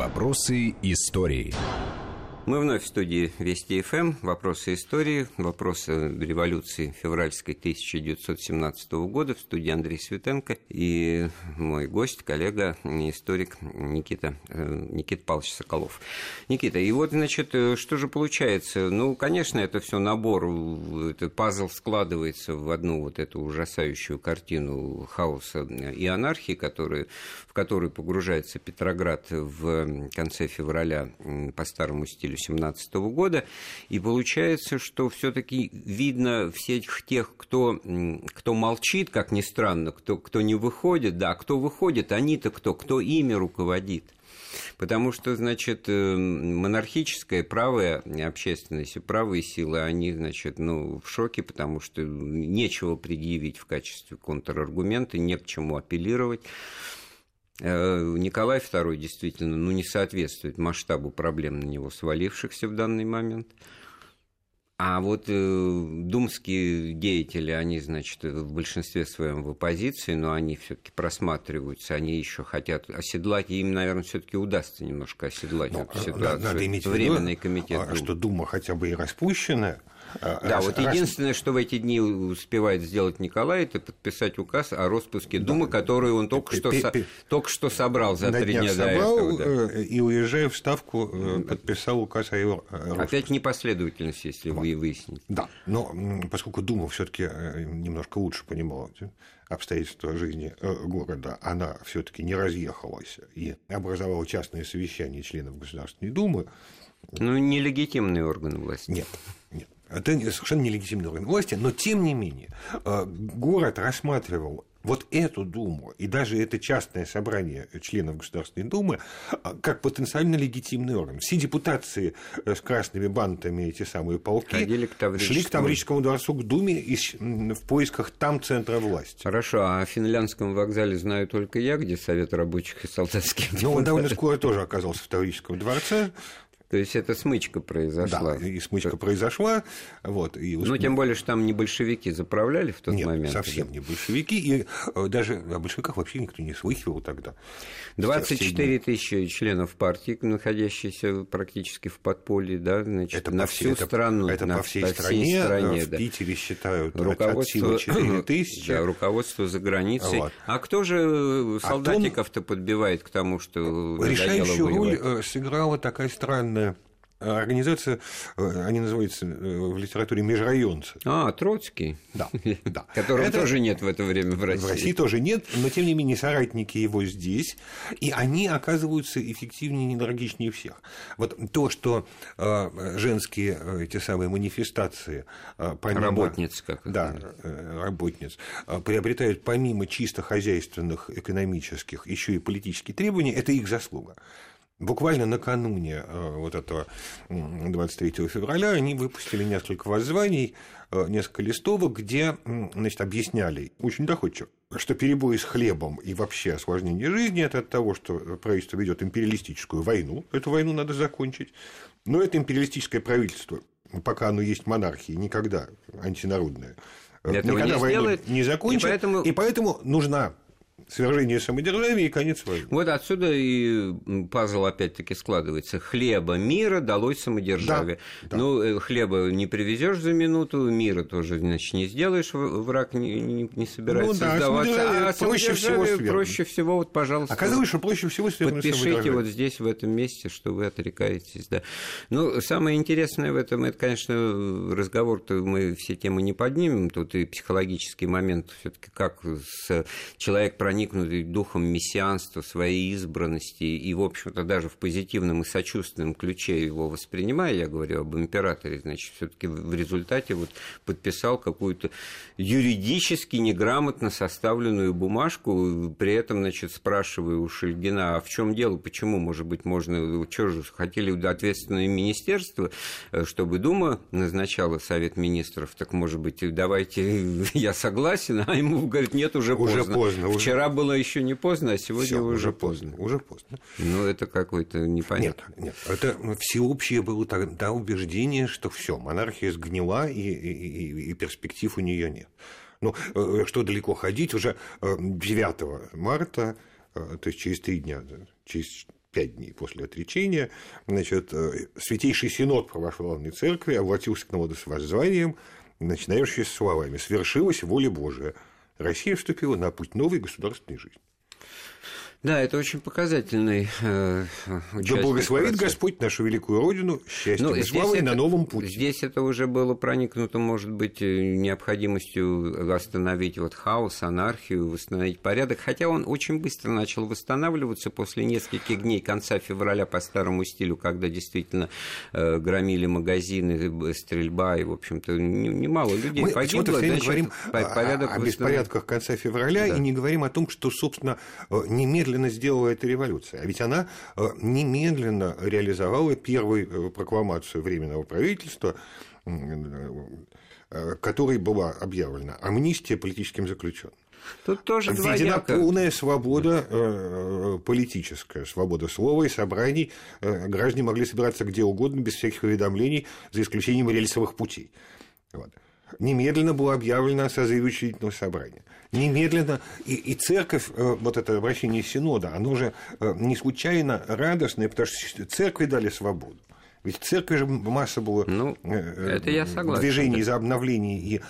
Вопросы истории. Мы вновь в студии Вести ФМ. Вопросы истории, вопросы революции февральской 1917 года. В студии Андрей Светенко и мой гость, коллега, историк Никита, э, Никита Павлович Соколов. Никита, и вот, значит, э, что же получается? Ну, конечно, это все набор, этот пазл складывается в одну вот эту ужасающую картину хаоса и анархии, который, в которую погружается Петроград в конце февраля по старому стилю 2017 года. И получается, что все-таки видно всех тех, кто, кто молчит, как ни странно, кто, кто не выходит, да, кто выходит, они-то кто, кто ими руководит. Потому что, значит, э, монархическая правая общественность и правые силы, они, значит, ну, в шоке, потому что нечего предъявить в качестве контраргумента, не к чему апеллировать. Э, Николай II действительно ну, не соответствует масштабу проблем на него свалившихся в данный момент. А вот э, думские деятели, они, значит, в большинстве своем в оппозиции, но они все-таки просматриваются, они еще хотят оседлать, и им, наверное, все-таки удастся немножко оседлать ну, эту ситуацию. Надо иметь Временный в виду, комитет. а, что Дума хотя бы и а, да, раз, вот единственное, что в эти дни успевает сделать Николай, это подписать указ о распуске да. Думы, который он только что, только что собрал за три дня до этого. Да. Э, и, уезжая в Ставку, э, подписал указ о его э, распуске. Опять непоследовательность, если вот. вы выясните. Да, но поскольку Дума все таки немножко лучше понимала обстоятельства жизни города, она все таки не разъехалась и образовала частное совещание членов Государственной Думы. Ну, нелегитимный орган власти. Нет. Это совершенно нелегитимный орган власти, но тем не менее э, город рассматривал вот эту Думу и даже это частное собрание членов Государственной Думы э, как потенциально легитимный орган. Все депутации э, с красными бантами, эти самые полки, к шли к Таврическому дворцу, к Думе и в поисках там центра власти. Хорошо, а о финляндском вокзале знаю только я, где Совет рабочих и солдатских Ну, он довольно скоро тоже оказался в Таврическом дворце. То есть это смычка произошла. Да, и смычка произошла. Вот, и усп... Ну, тем более, что там не большевики заправляли в тот Нет, момент. совсем да? не большевики. И э, даже о большевиках вообще никто не слыхивал тогда. 24 тысячи членов партии, находящиеся практически в подполье, да, значит, это на всю это, страну. Это на, по всей по стране. Всей стране в да. Питере считают руководство, от 4 тысячи. Да, руководство за границей. Вот. А кто же солдатиков-то подбивает к тому, что Решающую роль сыграла такая странная организация, э, они называются э, в литературе межрайонцы. А, Троцкий. Да, да. Которого это... тоже нет в это время в России. В России тоже нет, но тем не менее соратники его здесь, и они оказываются эффективнее и энергичнее всех. Вот то, что э, женские эти самые манифестации помимо... Работниц, как Да, работниц, приобретают помимо чисто хозяйственных, экономических, еще и политические требования, это их заслуга. Буквально накануне э, вот этого 23 февраля они выпустили несколько воззваний, э, несколько листовок, где значит, объясняли очень доходчиво, что перебои с хлебом и вообще осложнение жизни – это от того, что правительство ведет империалистическую войну, эту войну надо закончить, но это империалистическое правительство, пока оно есть монархии, никогда антинародное, Этого никогда не войну сделает, не закончит, и поэтому... и поэтому нужна свержение самодержавия и конец войны. Вот отсюда и пазл опять-таки складывается. Хлеба мира далось самодержавие. Да, да. Ну, э, хлеба не привезешь за минуту, мира тоже, значит, не сделаешь, враг не, не, не собирается ну, да, сдаваться. А проще всего проще всего, вот, пожалуйста. Оказалось, что проще всего Подпишите вот здесь, в этом месте, что вы отрекаетесь. Да. Ну, самое интересное в этом, это, конечно, разговор-то мы все темы не поднимем, тут и психологический момент все таки как с человек проник проникнутый духом мессианства, своей избранности, и, в общем-то, даже в позитивном и сочувственном ключе его воспринимая, я говорю об императоре, значит, все таки в результате вот подписал какую-то юридически неграмотно составленную бумажку, при этом, значит, спрашиваю у Шельгина, а в чем дело, почему, может быть, можно, что же, хотели ответственное министерство, э, чтобы Дума назначала Совет Министров, так, может быть, давайте, я согласен, а ему говорит, нет, уже, уже поздно. поздно. Вчера Вчера было еще не поздно, а сегодня Всё, уже, уже поздно. Уже поздно. Ну, это какой-то непонятно. Нет, нет. Это всеобщее было тогда убеждение, что все, монархия сгнила, и, и, и, перспектив у нее нет. Ну, э, что далеко ходить, уже 9 э, марта, э, то есть через три дня, через пять дней после отречения, значит, Святейший Синод православной церкви обратился к народу с воззванием, начинающимся словами «Свершилась воля Божия». Россия вступила на путь новой государственной жизни. Да, это очень показательный э, Да благословит процесса. Господь нашу великую Родину счастьем ну, и славой это, на новом пути. Здесь это уже было проникнуто, может быть, э, необходимостью восстановить вот хаос, анархию, восстановить порядок, хотя он очень быстро начал восстанавливаться после нескольких дней конца февраля по старому стилю, когда действительно э, громили магазины, э, стрельба, и, в общем-то, немало людей Мы погибло. Мы значит, говорим порядок о, о беспорядках конца февраля да. и не говорим о том, что, собственно, э, немедленно немедленно сделала эта революция. А ведь она э, немедленно реализовала первую э, прокламацию Временного правительства, э, которой была объявлена амнистия политическим заключенным. Тут тоже Введена двояко. полная свобода э, политическая, свобода слова и собраний. Э, граждане могли собираться где угодно, без всяких уведомлений, за исключением рельсовых путей. Вот. Немедленно было объявлено о созыве учредительного собрания немедленно. И, и церковь, э, вот это обращение Синода, оно же э, не случайно радостное, потому что церкви дали свободу. Ведь в церкви же масса было ну, э, это я согласен, движений за обновление и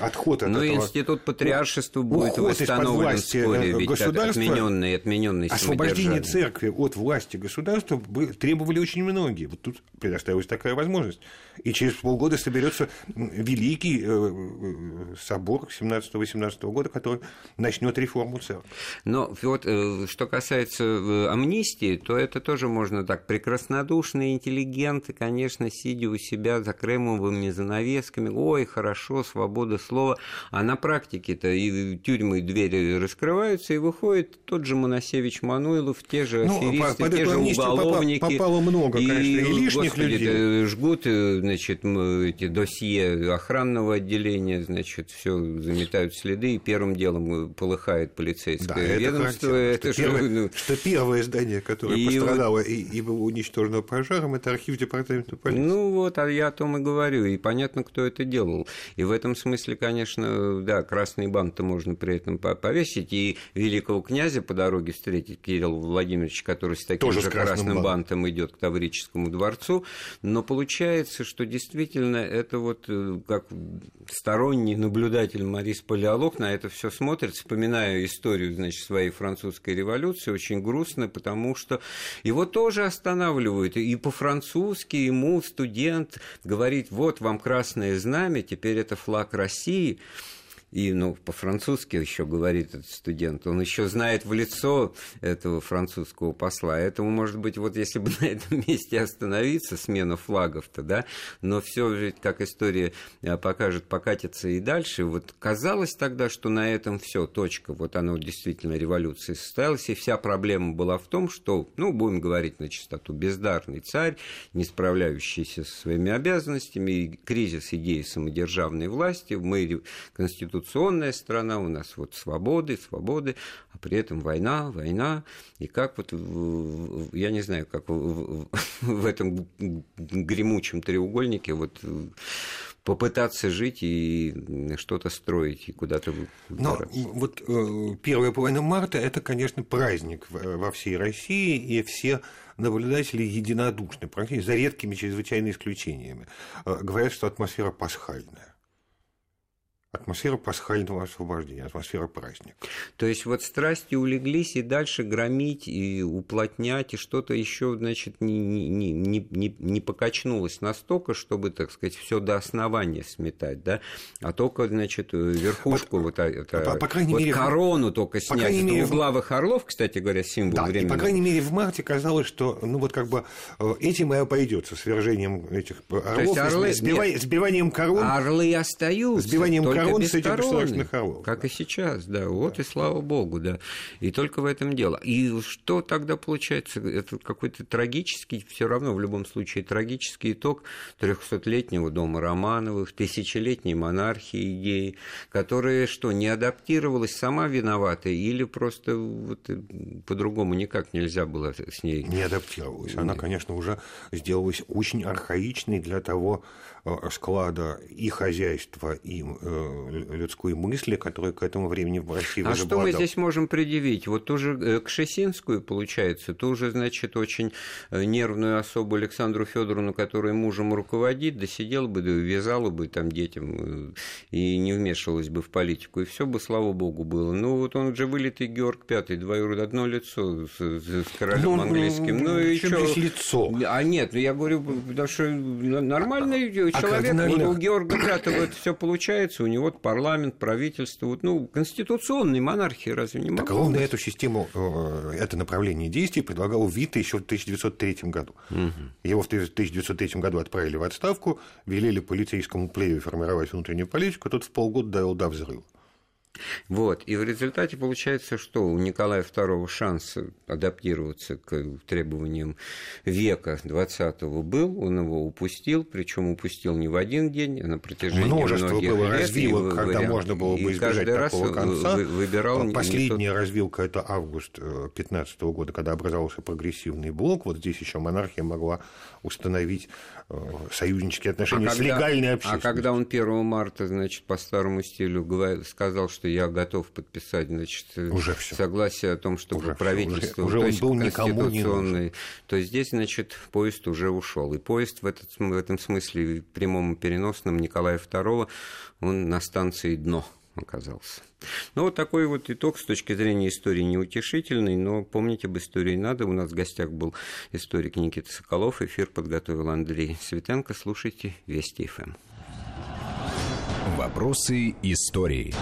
отход от Но этого. институт патриаршества будет восстановлен вскоре, ведь государства, отмененный, отмененный Освобождение церкви от власти государства требовали очень многие. Вот тут предоставилась такая возможность. И через полгода соберется великий э, э, собор 17-18 года, который начнет реформу церкви. Но вот что касается амнистии, то это тоже можно так прекраснодушно интеллигентно студенты, конечно, сидя у себя за кремовыми занавесками, ой, хорошо, свобода слова, а на практике-то и тюрьмы и двери раскрываются, и выходит тот же Моносевич Мануилов, те же ну, аферисты, по, те же уголовники. Попало много, конечно, и, лишних господи, людей. Жгут, э, значит, эти досье охранного отделения, значит, все заметают следы, и первым делом полыхает полицейское да, ведомство. Это, это что, первое, ну... что первое здание, которое и пострадало вот... и, и было уничтожено пожаром, это архив департаменту полиции. Ну вот, а я о том и говорю, и понятно, кто это делал. И в этом смысле, конечно, да, красный бант-то можно при этом повесить, и великого князя по дороге встретить Кирилл Владимирович, который с таким Тоже же красным, красным бантом идет к Таврическому дворцу, но получается, что действительно это вот э, как сторонний наблюдатель Марис Палеолог на это все смотрит, вспоминая историю, значит, своей французской революции, очень грустно, потому что его тоже останавливают и по-французски, по ему студент говорит, вот вам красное знамя, теперь это флаг России и ну, по-французски еще говорит этот студент, он еще знает в лицо этого французского посла. Этому, может быть, вот если бы на этом месте остановиться, смена флагов-то, да, но все как история э, покажет, покатится и дальше. Вот казалось тогда, что на этом все, точка, вот оно действительно революция состоялась, и вся проблема была в том, что, ну, будем говорить на чистоту, бездарный царь, не справляющийся со своими обязанностями, и кризис идеи самодержавной власти, мы Конституцию конституционная страна, у нас вот свободы, свободы, а при этом война, война. И как вот, я не знаю, как в этом гремучем треугольнике вот попытаться жить и что-то строить и куда-то Но вот э, первая половина марта – это, конечно, праздник во всей России, и все наблюдатели единодушны, практически за редкими чрезвычайными исключениями. Э, говорят, что атмосфера пасхальная атмосфера пасхального освобождения, атмосфера праздника. То есть вот страсти улеглись и дальше громить и уплотнять, и что-то еще, значит, не, не, не, не, не покачнулось настолько, чтобы, так сказать, все до основания сметать, да, а только, значит, верхушку, вот, вот, это, по, по крайней вот мере, корону только снять. По крайней мере, двуглавых орлов, кстати говоря, символ да, времени. И, по крайней мере, в марте казалось, что, ну, вот как бы э, этим и обойдется свержением этих орлов, орлы... сбивай, сбиванием корон. Орлы остаются. Сбиванием корон с этих государственных орлов. Как да. и сейчас, да. Вот да. и слава богу, да. И только в этом дело. И что тогда получается? Это какой-то трагический, все равно в любом случае трагический итог 300-летнего дома Романовых, тысячелетней монархии идеи, которая что, не адаптировалась, сама виновата, или просто вот э, по-другому никак нельзя было с ней? Не адаптировалась. Она, конечно, уже сделалась очень архаичной для того склада и хозяйства, и э, людской мысли, которая к этому времени в России А что мы здесь можем предъявить? Вот ту же Кшесинскую, получается, ту же, значит, очень нервную особу Александру Федоровну, которая мужем руководит, да сидела бы, да вязала бы там детям и не вмешивалась бы в политику, и все бы, слава богу, было. Ну, вот он же вылитый Георг Пятый, двоюродное одно лицо с, с королем ну, английским. Ну, и что? лицо. А нет, я говорю, потому что нормальный а, человек, кардинально... вот у Георга Пятого это все получается, у него парламент, правительство, вот, ну, конституционной монархии разве не Так ровно эту систему, э, это направление действий предлагал Вита еще в 1903 году. Угу. Его в 1903 году отправили в отставку, велели полицейскому плею формировать внутреннюю политику, тот в полгода довел до взрыва. Вот. И в результате получается, что у Николая II шанс адаптироваться к требованиям века XX был, он его упустил, причем упустил не в один день, а на протяжении Множество многих было лет. развилок, когда вариант, можно было бы избежать такого конца. Выбирал Последняя тот... развилка – это август 2015 э, года, когда образовался прогрессивный блок. Вот здесь еще монархия могла установить э, союзнические отношения а с когда, легальной общественностью. А когда он 1 марта, значит, по старому стилю сказал, что я готов подписать, значит, уже согласие о том, чтобы уже правительство, уже, уже то он был конституционный, то здесь, значит, поезд уже ушел. И поезд в, этот, в этом смысле прямом и переносном Николая II, он на станции дно оказался. Ну, вот такой вот итог с точки зрения истории неутешительный, но помнить об истории надо. У нас в гостях был историк Никита Соколов, эфир подготовил Андрей Светенко. Слушайте Вести ФМ. Вопросы истории.